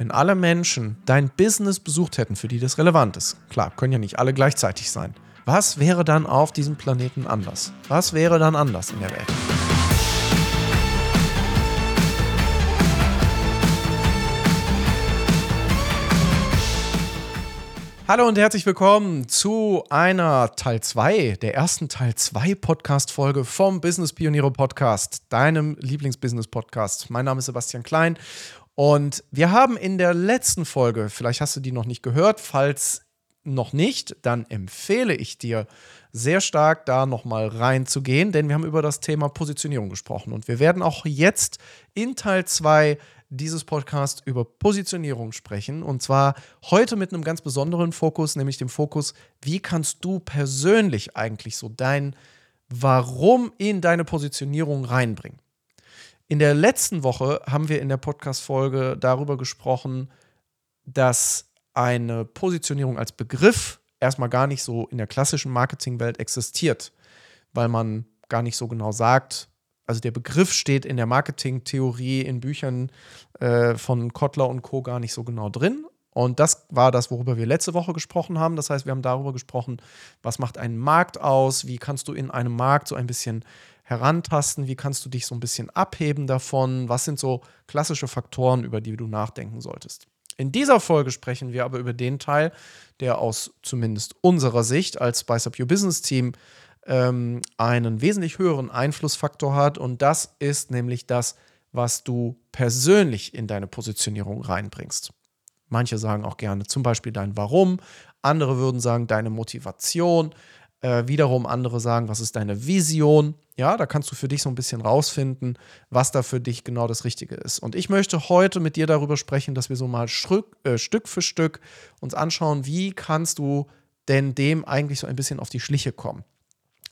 wenn alle Menschen dein Business besucht hätten, für die das relevant ist? Klar, können ja nicht alle gleichzeitig sein. Was wäre dann auf diesem Planeten anders? Was wäre dann anders in der Welt? Hallo und herzlich willkommen zu einer Teil 2, der ersten Teil 2 Podcast-Folge vom Business Pioniere Podcast, deinem Lieblingsbusiness-Podcast. Mein Name ist Sebastian Klein und wir haben in der letzten Folge, vielleicht hast du die noch nicht gehört, falls noch nicht, dann empfehle ich dir sehr stark da nochmal reinzugehen, denn wir haben über das Thema Positionierung gesprochen und wir werden auch jetzt in Teil 2 dieses Podcast über Positionierung sprechen. Und zwar heute mit einem ganz besonderen Fokus, nämlich dem Fokus, wie kannst du persönlich eigentlich so dein Warum in deine Positionierung reinbringen. In der letzten Woche haben wir in der Podcast-Folge darüber gesprochen, dass eine Positionierung als Begriff erstmal gar nicht so in der klassischen Marketingwelt existiert, weil man gar nicht so genau sagt, also der Begriff steht in der Marketingtheorie in Büchern äh, von Kotler und Co. gar nicht so genau drin. Und das war das, worüber wir letzte Woche gesprochen haben. Das heißt, wir haben darüber gesprochen, was macht einen Markt aus, wie kannst du in einem Markt so ein bisschen herantasten, wie kannst du dich so ein bisschen abheben davon, was sind so klassische Faktoren, über die du nachdenken solltest. In dieser Folge sprechen wir aber über den Teil, der aus zumindest unserer Sicht als Spice Up Your Business Team ähm, einen wesentlich höheren Einflussfaktor hat. Und das ist nämlich das, was du persönlich in deine Positionierung reinbringst. Manche sagen auch gerne zum Beispiel dein Warum, andere würden sagen deine Motivation, äh, wiederum andere sagen, was ist deine Vision. Ja, da kannst du für dich so ein bisschen rausfinden, was da für dich genau das Richtige ist. Und ich möchte heute mit dir darüber sprechen, dass wir so mal Stück, äh, Stück für Stück uns anschauen, wie kannst du denn dem eigentlich so ein bisschen auf die Schliche kommen.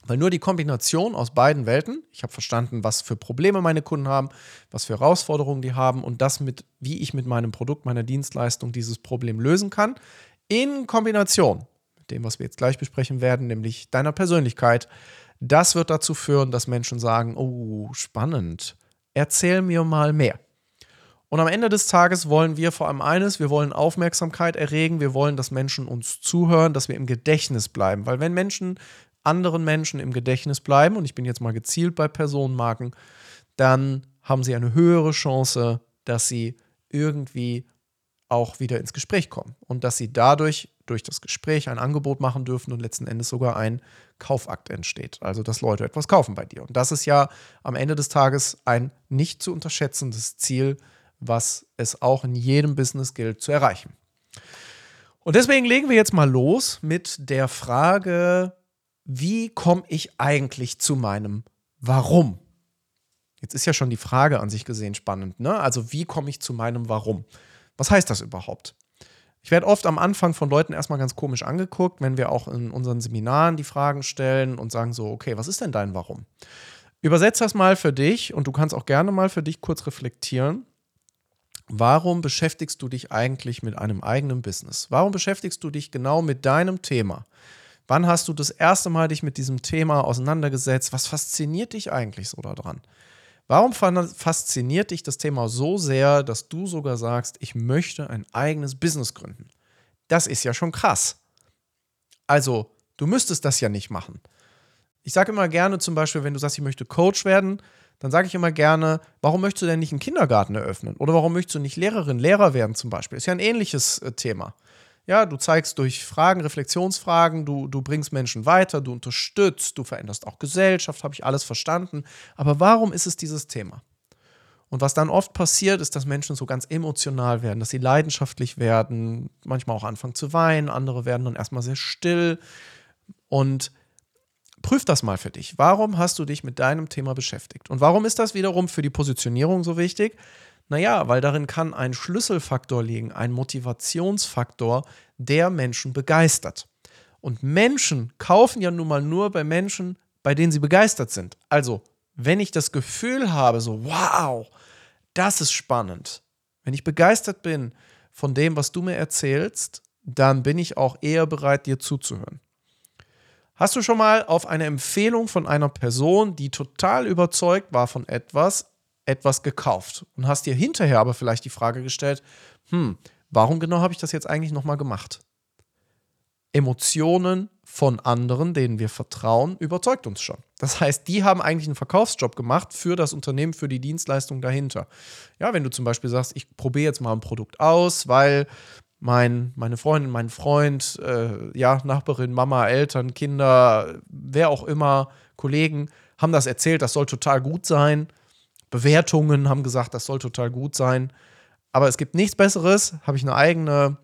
Weil nur die Kombination aus beiden Welten, ich habe verstanden, was für Probleme meine Kunden haben, was für Herausforderungen die haben und das mit, wie ich mit meinem Produkt, meiner Dienstleistung dieses Problem lösen kann, in Kombination mit dem, was wir jetzt gleich besprechen werden, nämlich deiner Persönlichkeit, das wird dazu führen, dass Menschen sagen, oh, spannend, erzähl mir mal mehr. Und am Ende des Tages wollen wir vor allem eines, wir wollen Aufmerksamkeit erregen, wir wollen, dass Menschen uns zuhören, dass wir im Gedächtnis bleiben. Weil wenn Menschen anderen Menschen im Gedächtnis bleiben, und ich bin jetzt mal gezielt bei Personenmarken, dann haben sie eine höhere Chance, dass sie irgendwie auch wieder ins Gespräch kommen und dass sie dadurch durch das Gespräch ein Angebot machen dürfen und letzten Endes sogar ein Kaufakt entsteht. Also dass Leute etwas kaufen bei dir. Und das ist ja am Ende des Tages ein nicht zu unterschätzendes Ziel, was es auch in jedem Business gilt zu erreichen. Und deswegen legen wir jetzt mal los mit der Frage, wie komme ich eigentlich zu meinem Warum? Jetzt ist ja schon die Frage an sich gesehen spannend, ne? Also, wie komme ich zu meinem Warum? Was heißt das überhaupt? Ich werde oft am Anfang von Leuten erstmal ganz komisch angeguckt, wenn wir auch in unseren Seminaren die Fragen stellen und sagen so, okay, was ist denn dein Warum? Übersetz das mal für dich und du kannst auch gerne mal für dich kurz reflektieren. Warum beschäftigst du dich eigentlich mit einem eigenen Business? Warum beschäftigst du dich genau mit deinem Thema? Wann hast du das erste Mal dich mit diesem Thema auseinandergesetzt? Was fasziniert dich eigentlich so daran? Warum fasziniert dich das Thema so sehr, dass du sogar sagst, ich möchte ein eigenes Business gründen? Das ist ja schon krass. Also, du müsstest das ja nicht machen. Ich sage immer gerne zum Beispiel, wenn du sagst, ich möchte Coach werden, dann sage ich immer gerne, warum möchtest du denn nicht einen Kindergarten eröffnen? Oder warum möchtest du nicht Lehrerin, Lehrer werden zum Beispiel? Ist ja ein ähnliches äh, Thema. Ja, du zeigst durch Fragen, Reflexionsfragen, du, du bringst Menschen weiter, du unterstützt, du veränderst auch Gesellschaft, habe ich alles verstanden. Aber warum ist es dieses Thema? Und was dann oft passiert, ist, dass Menschen so ganz emotional werden, dass sie leidenschaftlich werden, manchmal auch anfangen zu weinen, andere werden dann erstmal sehr still. Und prüf das mal für dich. Warum hast du dich mit deinem Thema beschäftigt? Und warum ist das wiederum für die Positionierung so wichtig? Naja, weil darin kann ein Schlüsselfaktor liegen, ein Motivationsfaktor, der Menschen begeistert. Und Menschen kaufen ja nun mal nur bei Menschen, bei denen sie begeistert sind. Also, wenn ich das Gefühl habe, so, wow, das ist spannend, wenn ich begeistert bin von dem, was du mir erzählst, dann bin ich auch eher bereit, dir zuzuhören. Hast du schon mal auf eine Empfehlung von einer Person, die total überzeugt war von etwas, etwas gekauft und hast dir hinterher aber vielleicht die Frage gestellt, hm, warum genau habe ich das jetzt eigentlich nochmal gemacht? Emotionen von anderen, denen wir vertrauen, überzeugt uns schon. Das heißt, die haben eigentlich einen Verkaufsjob gemacht für das Unternehmen, für die Dienstleistung dahinter. Ja, wenn du zum Beispiel sagst, ich probiere jetzt mal ein Produkt aus, weil mein, meine Freundin, mein Freund, äh, ja, Nachbarin, Mama, Eltern, Kinder, wer auch immer, Kollegen haben das erzählt, das soll total gut sein. Bewertungen haben gesagt, das soll total gut sein. Aber es gibt nichts Besseres, habe ich eine eigene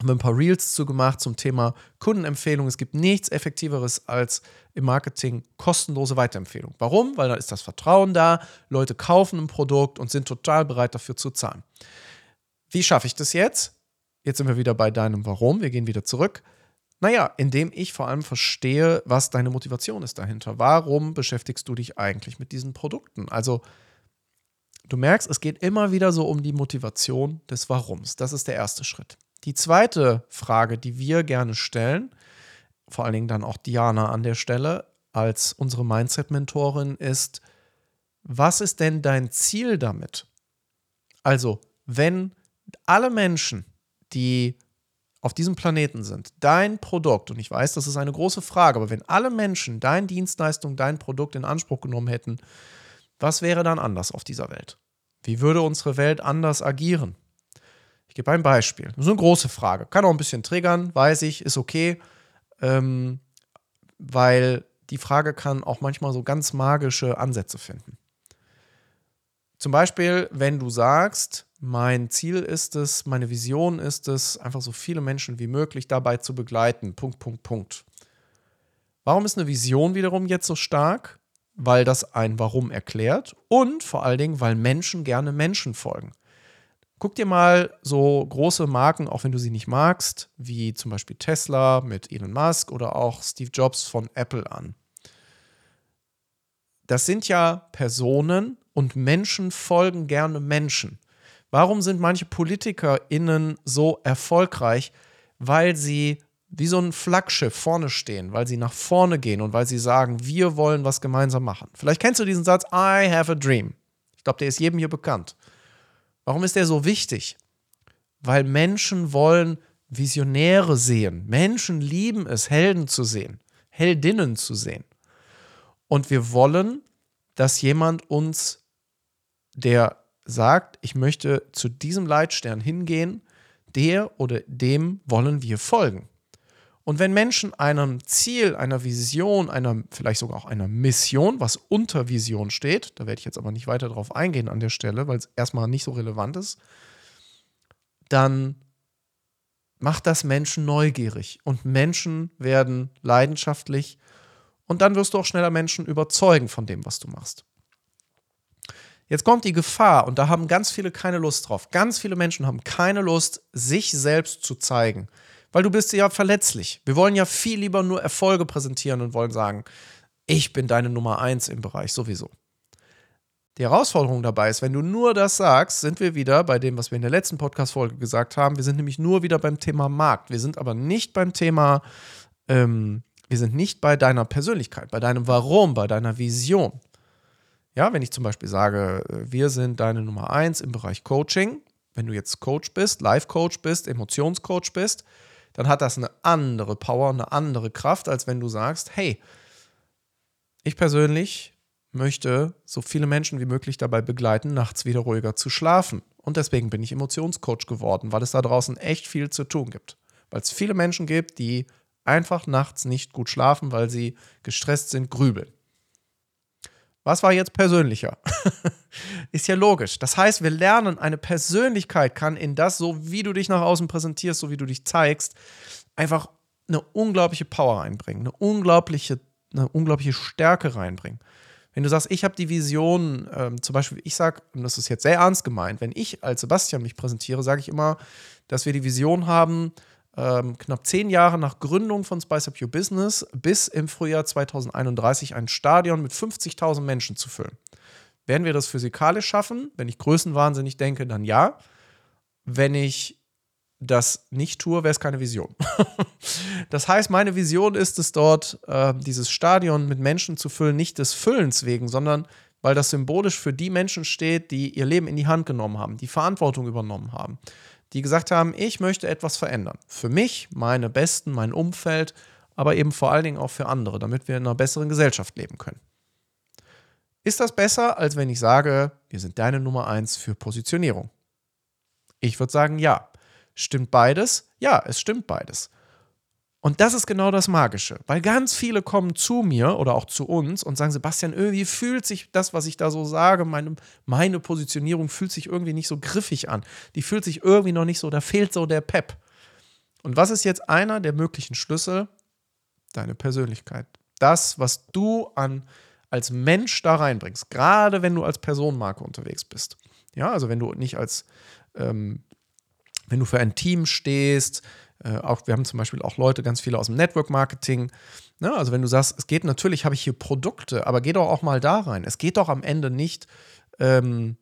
haben ein paar Reels zu gemacht zum Thema Kundenempfehlung. Es gibt nichts Effektiveres als im Marketing kostenlose Weiterempfehlung. Warum? Weil da ist das Vertrauen da, Leute kaufen ein Produkt und sind total bereit dafür zu zahlen. Wie schaffe ich das jetzt? Jetzt sind wir wieder bei deinem Warum. Wir gehen wieder zurück. Naja, indem ich vor allem verstehe, was deine Motivation ist dahinter. Warum beschäftigst du dich eigentlich mit diesen Produkten? Also, du merkst, es geht immer wieder so um die Motivation des Warums. Das ist der erste Schritt. Die zweite Frage, die wir gerne stellen, vor allen Dingen dann auch Diana an der Stelle als unsere Mindset-Mentorin, ist, was ist denn dein Ziel damit? Also, wenn alle Menschen, die auf diesem Planeten sind, dein Produkt, und ich weiß, das ist eine große Frage, aber wenn alle Menschen deine Dienstleistung, dein Produkt in Anspruch genommen hätten, was wäre dann anders auf dieser Welt? Wie würde unsere Welt anders agieren? Ich gebe ein Beispiel. Das ist eine große Frage. Kann auch ein bisschen triggern, weiß ich, ist okay. Ähm, weil die Frage kann auch manchmal so ganz magische Ansätze finden. Zum Beispiel, wenn du sagst, mein Ziel ist es, meine Vision ist es, einfach so viele Menschen wie möglich dabei zu begleiten. Punkt, Punkt, Punkt. Warum ist eine Vision wiederum jetzt so stark? Weil das ein Warum erklärt und vor allen Dingen, weil Menschen gerne Menschen folgen. Guck dir mal so große Marken, auch wenn du sie nicht magst, wie zum Beispiel Tesla mit Elon Musk oder auch Steve Jobs von Apple an. Das sind ja Personen und Menschen folgen gerne Menschen. Warum sind manche PolitikerInnen so erfolgreich? Weil sie wie so ein Flaggschiff vorne stehen, weil sie nach vorne gehen und weil sie sagen, wir wollen was gemeinsam machen. Vielleicht kennst du diesen Satz, I have a dream. Ich glaube, der ist jedem hier bekannt. Warum ist der so wichtig? Weil Menschen wollen Visionäre sehen. Menschen lieben es, Helden zu sehen, Heldinnen zu sehen. Und wir wollen, dass jemand uns, der sagt, ich möchte zu diesem Leitstern hingehen, der oder dem wollen wir folgen. Und wenn Menschen einem Ziel, einer Vision, einer vielleicht sogar auch einer Mission, was unter Vision steht, da werde ich jetzt aber nicht weiter drauf eingehen an der Stelle, weil es erstmal nicht so relevant ist, dann macht das Menschen neugierig und Menschen werden leidenschaftlich und dann wirst du auch schneller Menschen überzeugen von dem, was du machst. Jetzt kommt die Gefahr und da haben ganz viele keine Lust drauf. Ganz viele Menschen haben keine Lust, sich selbst zu zeigen weil du bist ja verletzlich. Wir wollen ja viel lieber nur Erfolge präsentieren und wollen sagen, ich bin deine Nummer eins im Bereich sowieso. Die Herausforderung dabei ist, wenn du nur das sagst, sind wir wieder bei dem, was wir in der letzten Podcast-Folge gesagt haben. Wir sind nämlich nur wieder beim Thema Markt. Wir sind aber nicht beim Thema, ähm, wir sind nicht bei deiner Persönlichkeit, bei deinem Warum, bei deiner Vision. Ja, wenn ich zum Beispiel sage, äh, wir sind deine Nummer eins im Bereich Coaching, wenn du jetzt Coach bist, Life-Coach bist, Emotionscoach bist, dann hat das eine andere Power, eine andere Kraft, als wenn du sagst, hey, ich persönlich möchte so viele Menschen wie möglich dabei begleiten, nachts wieder ruhiger zu schlafen. Und deswegen bin ich Emotionscoach geworden, weil es da draußen echt viel zu tun gibt. Weil es viele Menschen gibt, die einfach nachts nicht gut schlafen, weil sie gestresst sind, grübeln. Was war jetzt persönlicher? ist ja logisch. Das heißt, wir lernen, eine Persönlichkeit kann in das, so wie du dich nach außen präsentierst, so wie du dich zeigst, einfach eine unglaubliche Power reinbringen, eine unglaubliche, eine unglaubliche Stärke reinbringen. Wenn du sagst, ich habe die Vision, ähm, zum Beispiel, ich sage, und das ist jetzt sehr ernst gemeint, wenn ich als Sebastian mich präsentiere, sage ich immer, dass wir die Vision haben, ähm, knapp zehn Jahre nach Gründung von Spice Up Your Business bis im Frühjahr 2031 ein Stadion mit 50.000 Menschen zu füllen. Werden wir das physikalisch schaffen? Wenn ich größenwahnsinnig denke, dann ja. Wenn ich das nicht tue, wäre es keine Vision. das heißt, meine Vision ist es dort, äh, dieses Stadion mit Menschen zu füllen, nicht des Füllens wegen, sondern weil das symbolisch für die Menschen steht, die ihr Leben in die Hand genommen haben, die Verantwortung übernommen haben, die gesagt haben, ich möchte etwas verändern. Für mich, meine Besten, mein Umfeld, aber eben vor allen Dingen auch für andere, damit wir in einer besseren Gesellschaft leben können. Ist das besser, als wenn ich sage, wir sind deine Nummer eins für Positionierung? Ich würde sagen, ja. Stimmt beides? Ja, es stimmt beides. Und das ist genau das Magische, weil ganz viele kommen zu mir oder auch zu uns und sagen, Sebastian, irgendwie fühlt sich das, was ich da so sage, meine, meine Positionierung fühlt sich irgendwie nicht so griffig an. Die fühlt sich irgendwie noch nicht so, da fehlt so der Pep. Und was ist jetzt einer der möglichen Schlüssel? Deine Persönlichkeit. Das, was du an, als Mensch da reinbringst, gerade wenn du als Personenmarke unterwegs bist. Ja, also wenn du nicht als, ähm, wenn du für ein Team stehst, äh, auch, wir haben zum Beispiel auch Leute, ganz viele aus dem Network Marketing. Ne? Also wenn du sagst, es geht natürlich, habe ich hier Produkte, aber geh doch auch mal da rein. Es geht doch am Ende nicht ähm,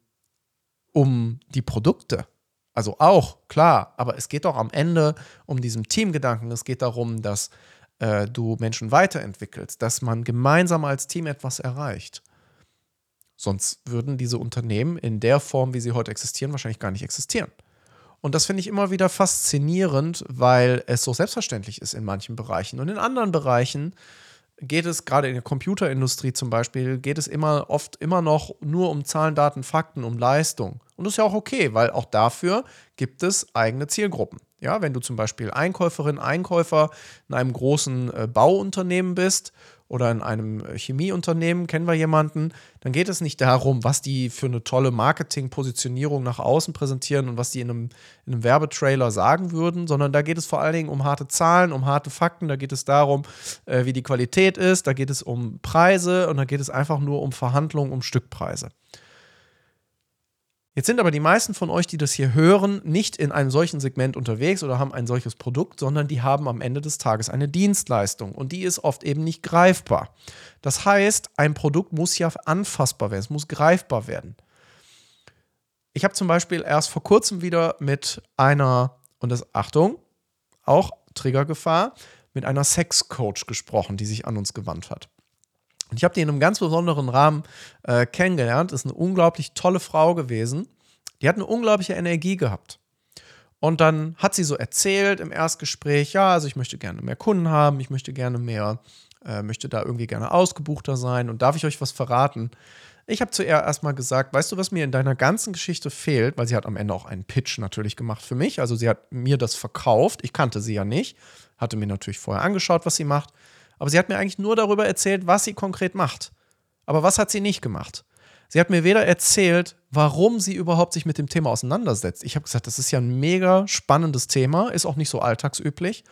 um die Produkte. Also auch, klar, aber es geht doch am Ende um diesen Teamgedanken. Es geht darum, dass äh, du Menschen weiterentwickelst, dass man gemeinsam als Team etwas erreicht. Sonst würden diese Unternehmen in der Form, wie sie heute existieren, wahrscheinlich gar nicht existieren. Und das finde ich immer wieder faszinierend, weil es so selbstverständlich ist in manchen Bereichen. Und in anderen Bereichen geht es, gerade in der Computerindustrie zum Beispiel, geht es immer oft immer noch nur um Zahlen, Daten, Fakten, um Leistung. Und das ist ja auch okay, weil auch dafür gibt es eigene Zielgruppen. Ja, wenn du zum Beispiel Einkäuferin, Einkäufer in einem großen äh, Bauunternehmen bist oder in einem äh, Chemieunternehmen, kennen wir jemanden, dann geht es nicht darum, was die für eine tolle Marketing-Positionierung nach außen präsentieren und was die in einem, in einem Werbetrailer sagen würden, sondern da geht es vor allen Dingen um harte Zahlen, um harte Fakten, da geht es darum, äh, wie die Qualität ist, da geht es um Preise und da geht es einfach nur um Verhandlungen, um Stückpreise. Jetzt sind aber die meisten von euch, die das hier hören, nicht in einem solchen Segment unterwegs oder haben ein solches Produkt, sondern die haben am Ende des Tages eine Dienstleistung und die ist oft eben nicht greifbar. Das heißt, ein Produkt muss ja anfassbar werden, es muss greifbar werden. Ich habe zum Beispiel erst vor kurzem wieder mit einer, und das Achtung, auch Triggergefahr, mit einer Sexcoach gesprochen, die sich an uns gewandt hat. Und ich habe die in einem ganz besonderen Rahmen äh, kennengelernt. Ist eine unglaublich tolle Frau gewesen. Die hat eine unglaubliche Energie gehabt. Und dann hat sie so erzählt im Erstgespräch, ja, also ich möchte gerne mehr Kunden haben, ich möchte gerne mehr, äh, möchte da irgendwie gerne ausgebuchter sein. Und darf ich euch was verraten? Ich habe zu ihr erstmal gesagt, weißt du, was mir in deiner ganzen Geschichte fehlt, weil sie hat am Ende auch einen Pitch natürlich gemacht für mich. Also sie hat mir das verkauft. Ich kannte sie ja nicht, hatte mir natürlich vorher angeschaut, was sie macht. Aber sie hat mir eigentlich nur darüber erzählt, was sie konkret macht. Aber was hat sie nicht gemacht? Sie hat mir weder erzählt, warum sie überhaupt sich mit dem Thema auseinandersetzt. Ich habe gesagt, das ist ja ein mega spannendes Thema, ist auch nicht so alltagsüblich.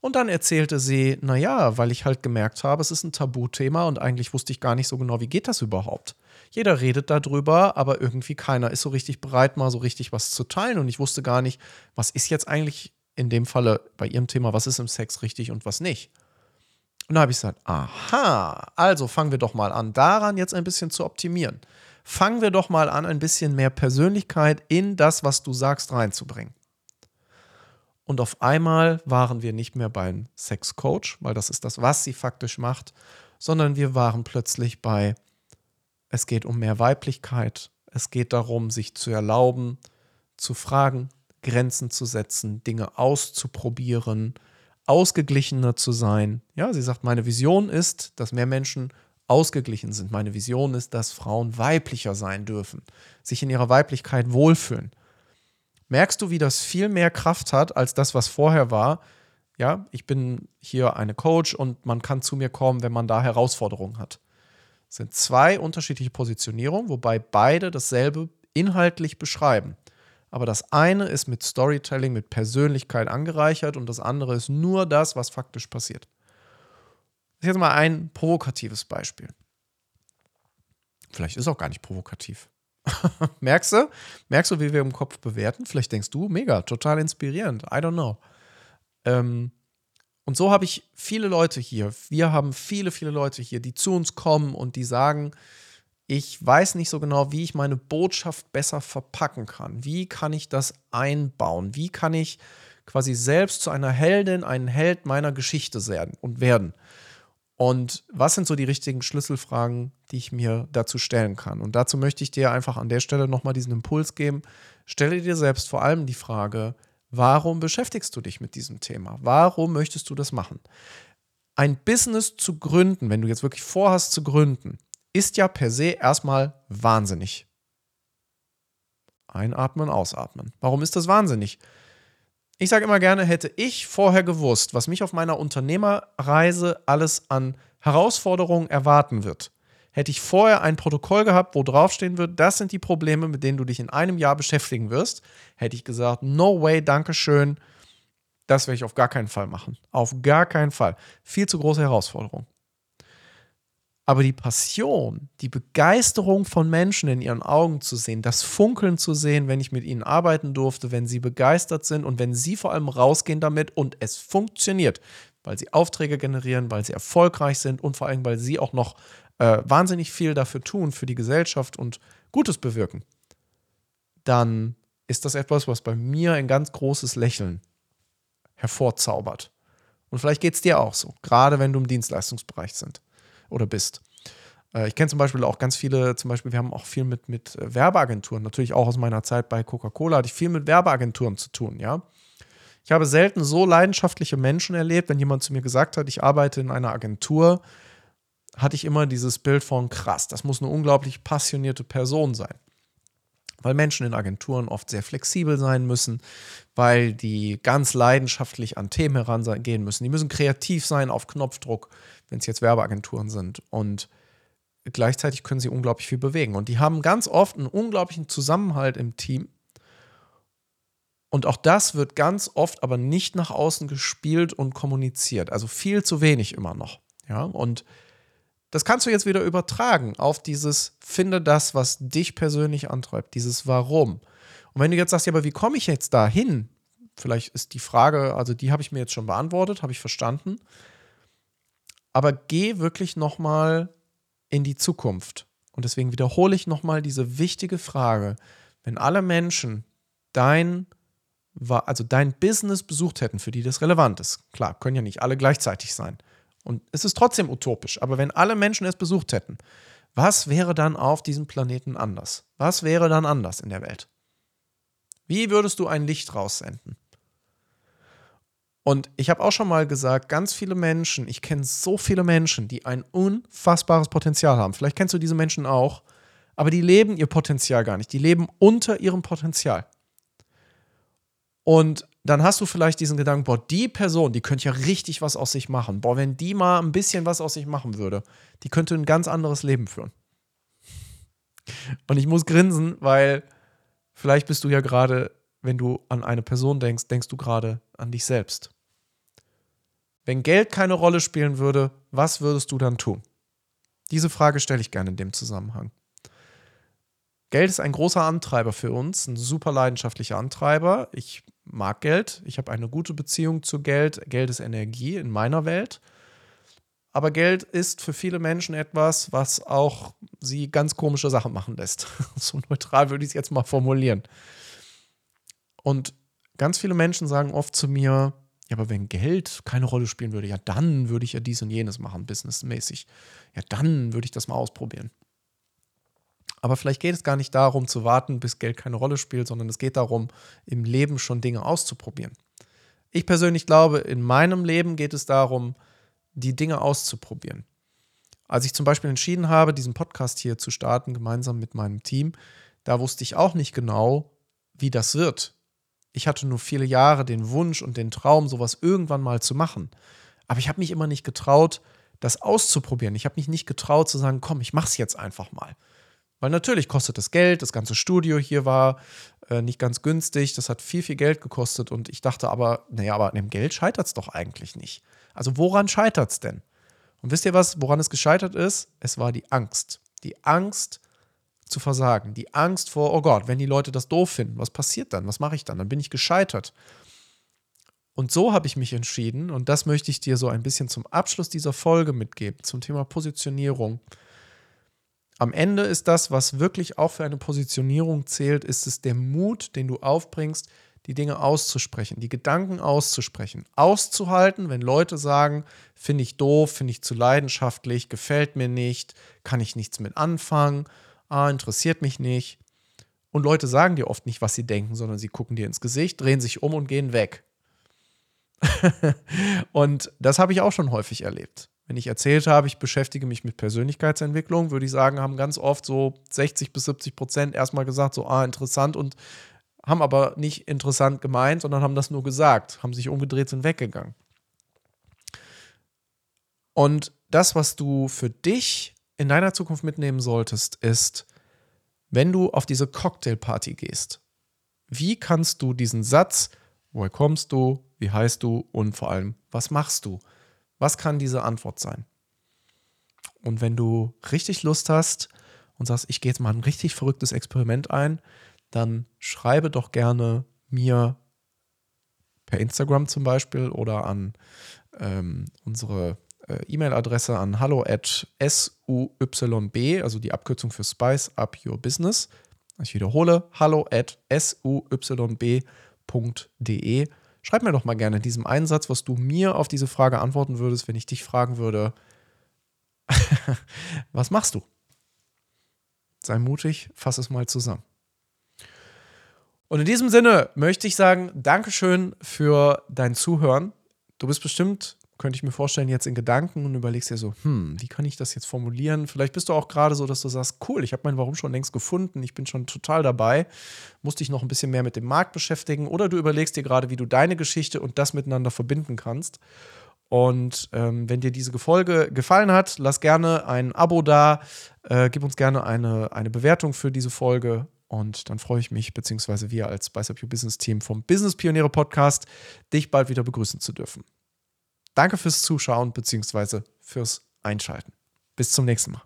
Und dann erzählte sie, naja, weil ich halt gemerkt habe, es ist ein Tabuthema und eigentlich wusste ich gar nicht so genau, wie geht das überhaupt. Jeder redet darüber, aber irgendwie keiner ist so richtig bereit, mal so richtig was zu teilen. Und ich wusste gar nicht, was ist jetzt eigentlich in dem Falle bei ihrem Thema, was ist im Sex richtig und was nicht. Und da habe ich gesagt, aha, also fangen wir doch mal an, daran jetzt ein bisschen zu optimieren. Fangen wir doch mal an, ein bisschen mehr Persönlichkeit in das, was du sagst, reinzubringen. Und auf einmal waren wir nicht mehr beim Sexcoach, weil das ist das, was sie faktisch macht, sondern wir waren plötzlich bei, es geht um mehr Weiblichkeit, es geht darum, sich zu erlauben, zu fragen, Grenzen zu setzen, Dinge auszuprobieren, ausgeglichener zu sein. Ja, sie sagt, meine Vision ist, dass mehr Menschen ausgeglichen sind. Meine Vision ist, dass Frauen weiblicher sein dürfen, sich in ihrer Weiblichkeit wohlfühlen. Merkst du, wie das viel mehr Kraft hat als das, was vorher war? Ja, ich bin hier eine Coach und man kann zu mir kommen, wenn man da Herausforderungen hat. Es sind zwei unterschiedliche Positionierungen, wobei beide dasselbe inhaltlich beschreiben. Aber das eine ist mit Storytelling, mit Persönlichkeit angereichert und das andere ist nur das, was faktisch passiert. Das ist jetzt mal ein provokatives Beispiel. Vielleicht ist auch gar nicht provokativ. Merkst du? Merkst du, wie wir im Kopf bewerten? Vielleicht denkst du, mega, total inspirierend. I don't know. Ähm, und so habe ich viele Leute hier. Wir haben viele, viele Leute hier, die zu uns kommen und die sagen, ich weiß nicht so genau, wie ich meine Botschaft besser verpacken kann. Wie kann ich das einbauen? Wie kann ich quasi selbst zu einer Heldin, ein Held meiner Geschichte werden und werden? Und was sind so die richtigen Schlüsselfragen, die ich mir dazu stellen kann? Und dazu möchte ich dir einfach an der Stelle nochmal diesen Impuls geben. Stelle dir selbst vor allem die Frage, warum beschäftigst du dich mit diesem Thema? Warum möchtest du das machen? Ein Business zu gründen, wenn du jetzt wirklich vorhast zu gründen, ist ja per se erstmal wahnsinnig. Einatmen, ausatmen. Warum ist das wahnsinnig? Ich sage immer gerne, hätte ich vorher gewusst, was mich auf meiner Unternehmerreise alles an Herausforderungen erwarten wird, hätte ich vorher ein Protokoll gehabt, wo draufstehen wird, das sind die Probleme, mit denen du dich in einem Jahr beschäftigen wirst, hätte ich gesagt, no way, danke schön, das werde ich auf gar keinen Fall machen. Auf gar keinen Fall. Viel zu große Herausforderung. Aber die Passion, die Begeisterung von Menschen in ihren Augen zu sehen, das Funkeln zu sehen, wenn ich mit ihnen arbeiten durfte, wenn sie begeistert sind und wenn sie vor allem rausgehen damit und es funktioniert, weil sie Aufträge generieren, weil sie erfolgreich sind und vor allem, weil sie auch noch äh, wahnsinnig viel dafür tun, für die Gesellschaft und Gutes bewirken, dann ist das etwas, was bei mir ein ganz großes Lächeln hervorzaubert. Und vielleicht geht es dir auch so, gerade wenn du im Dienstleistungsbereich sind oder bist. Äh, ich kenne zum Beispiel auch ganz viele, zum Beispiel, wir haben auch viel mit, mit äh, Werbeagenturen, natürlich auch aus meiner Zeit bei Coca-Cola hatte ich viel mit Werbeagenturen zu tun, ja. Ich habe selten so leidenschaftliche Menschen erlebt, wenn jemand zu mir gesagt hat, ich arbeite in einer Agentur, hatte ich immer dieses Bild von krass, das muss eine unglaublich passionierte Person sein. Weil Menschen in Agenturen oft sehr flexibel sein müssen, weil die ganz leidenschaftlich an Themen herangehen müssen. Die müssen kreativ sein auf Knopfdruck wenn es jetzt Werbeagenturen sind. Und gleichzeitig können sie unglaublich viel bewegen. Und die haben ganz oft einen unglaublichen Zusammenhalt im Team. Und auch das wird ganz oft aber nicht nach außen gespielt und kommuniziert. Also viel zu wenig immer noch. Ja, und das kannst du jetzt wieder übertragen auf dieses Finde das, was dich persönlich antreibt, dieses Warum. Und wenn du jetzt sagst, ja, aber wie komme ich jetzt da hin? Vielleicht ist die Frage, also die habe ich mir jetzt schon beantwortet, habe ich verstanden aber geh wirklich nochmal in die Zukunft. Und deswegen wiederhole ich nochmal diese wichtige Frage. Wenn alle Menschen dein, also dein Business besucht hätten, für die das relevant ist, klar, können ja nicht alle gleichzeitig sein. Und es ist trotzdem utopisch, aber wenn alle Menschen es besucht hätten, was wäre dann auf diesem Planeten anders? Was wäre dann anders in der Welt? Wie würdest du ein Licht raussenden? Und ich habe auch schon mal gesagt, ganz viele Menschen, ich kenne so viele Menschen, die ein unfassbares Potenzial haben. Vielleicht kennst du diese Menschen auch, aber die leben ihr Potenzial gar nicht. Die leben unter ihrem Potenzial. Und dann hast du vielleicht diesen Gedanken, boah, die Person, die könnte ja richtig was aus sich machen. Boah, wenn die mal ein bisschen was aus sich machen würde, die könnte ein ganz anderes Leben führen. Und ich muss grinsen, weil vielleicht bist du ja gerade wenn du an eine Person denkst, denkst du gerade an dich selbst. Wenn Geld keine Rolle spielen würde, was würdest du dann tun? Diese Frage stelle ich gerne in dem Zusammenhang. Geld ist ein großer Antreiber für uns, ein super leidenschaftlicher Antreiber. Ich mag Geld, ich habe eine gute Beziehung zu Geld. Geld ist Energie in meiner Welt. Aber Geld ist für viele Menschen etwas, was auch sie ganz komische Sachen machen lässt. so neutral würde ich es jetzt mal formulieren. Und ganz viele Menschen sagen oft zu mir, ja, aber wenn Geld keine Rolle spielen würde, ja, dann würde ich ja dies und jenes machen, businessmäßig. Ja, dann würde ich das mal ausprobieren. Aber vielleicht geht es gar nicht darum zu warten, bis Geld keine Rolle spielt, sondern es geht darum, im Leben schon Dinge auszuprobieren. Ich persönlich glaube, in meinem Leben geht es darum, die Dinge auszuprobieren. Als ich zum Beispiel entschieden habe, diesen Podcast hier zu starten, gemeinsam mit meinem Team, da wusste ich auch nicht genau, wie das wird ich hatte nur viele Jahre den Wunsch und den Traum, sowas irgendwann mal zu machen. Aber ich habe mich immer nicht getraut, das auszuprobieren. Ich habe mich nicht getraut zu sagen, komm, ich mach's jetzt einfach mal. Weil natürlich kostet das Geld, das ganze Studio hier war äh, nicht ganz günstig, das hat viel, viel Geld gekostet und ich dachte aber, naja, aber an dem Geld scheitert es doch eigentlich nicht. Also woran scheitert es denn? Und wisst ihr was, woran es gescheitert ist? Es war die Angst. Die Angst, zu versagen. Die Angst vor, oh Gott, wenn die Leute das doof finden, was passiert dann? Was mache ich dann? Dann bin ich gescheitert. Und so habe ich mich entschieden, und das möchte ich dir so ein bisschen zum Abschluss dieser Folge mitgeben, zum Thema Positionierung. Am Ende ist das, was wirklich auch für eine Positionierung zählt, ist es der Mut, den du aufbringst, die Dinge auszusprechen, die Gedanken auszusprechen, auszuhalten, wenn Leute sagen, finde ich doof, finde ich zu leidenschaftlich, gefällt mir nicht, kann ich nichts mit anfangen, ah, interessiert mich nicht. Und Leute sagen dir oft nicht, was sie denken, sondern sie gucken dir ins Gesicht, drehen sich um und gehen weg. und das habe ich auch schon häufig erlebt. Wenn ich erzählt habe, ich beschäftige mich mit Persönlichkeitsentwicklung, würde ich sagen, haben ganz oft so 60 bis 70 Prozent erstmal gesagt, so, ah, interessant und haben aber nicht interessant gemeint, sondern haben das nur gesagt, haben sich umgedreht, sind weggegangen. Und das, was du für dich in deiner Zukunft mitnehmen solltest, ist, wenn du auf diese Cocktailparty gehst, wie kannst du diesen Satz, woher kommst du, wie heißt du und vor allem, was machst du? Was kann diese Antwort sein? Und wenn du richtig Lust hast und sagst, ich gehe jetzt mal ein richtig verrücktes Experiment ein, dann schreibe doch gerne mir per Instagram zum Beispiel oder an ähm, unsere äh, E-Mail-Adresse an hallo at SUYB, also die Abkürzung für Spice Up Your Business. Ich wiederhole, hallo at SUYB.de. Schreib mir doch mal gerne in diesem Einsatz, was du mir auf diese Frage antworten würdest, wenn ich dich fragen würde, was machst du? Sei mutig, fass es mal zusammen. Und in diesem Sinne möchte ich sagen, Dankeschön für dein Zuhören. Du bist bestimmt, könnte ich mir vorstellen, jetzt in Gedanken und überlegst dir so, hm, wie kann ich das jetzt formulieren? Vielleicht bist du auch gerade so, dass du sagst, cool, ich habe mein Warum schon längst gefunden, ich bin schon total dabei, musst dich noch ein bisschen mehr mit dem Markt beschäftigen oder du überlegst dir gerade, wie du deine Geschichte und das miteinander verbinden kannst. Und ähm, wenn dir diese Folge gefallen hat, lass gerne ein Abo da, äh, gib uns gerne eine, eine Bewertung für diese Folge und dann freue ich mich, beziehungsweise wir als Spice Up Your Business Team vom Business Pioniere Podcast, dich bald wieder begrüßen zu dürfen. Danke fürs Zuschauen, beziehungsweise fürs Einschalten. Bis zum nächsten Mal.